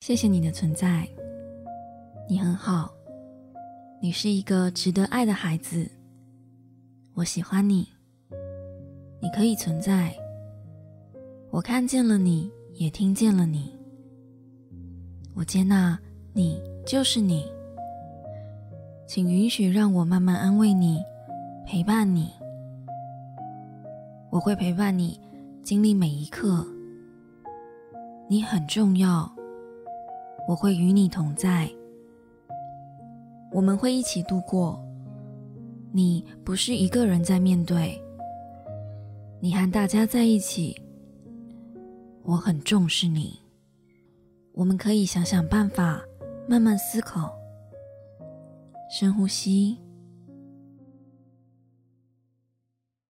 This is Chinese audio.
谢谢你的存在，你很好，你是一个值得爱的孩子，我喜欢你，你可以存在，我看见了你，也听见了你，我接纳你就是你，请允许让我慢慢安慰你，陪伴你，我会陪伴你经历每一刻，你很重要。我会与你同在，我们会一起度过。你不是一个人在面对，你和大家在一起。我很重视你，我们可以想想办法，慢慢思考，深呼吸。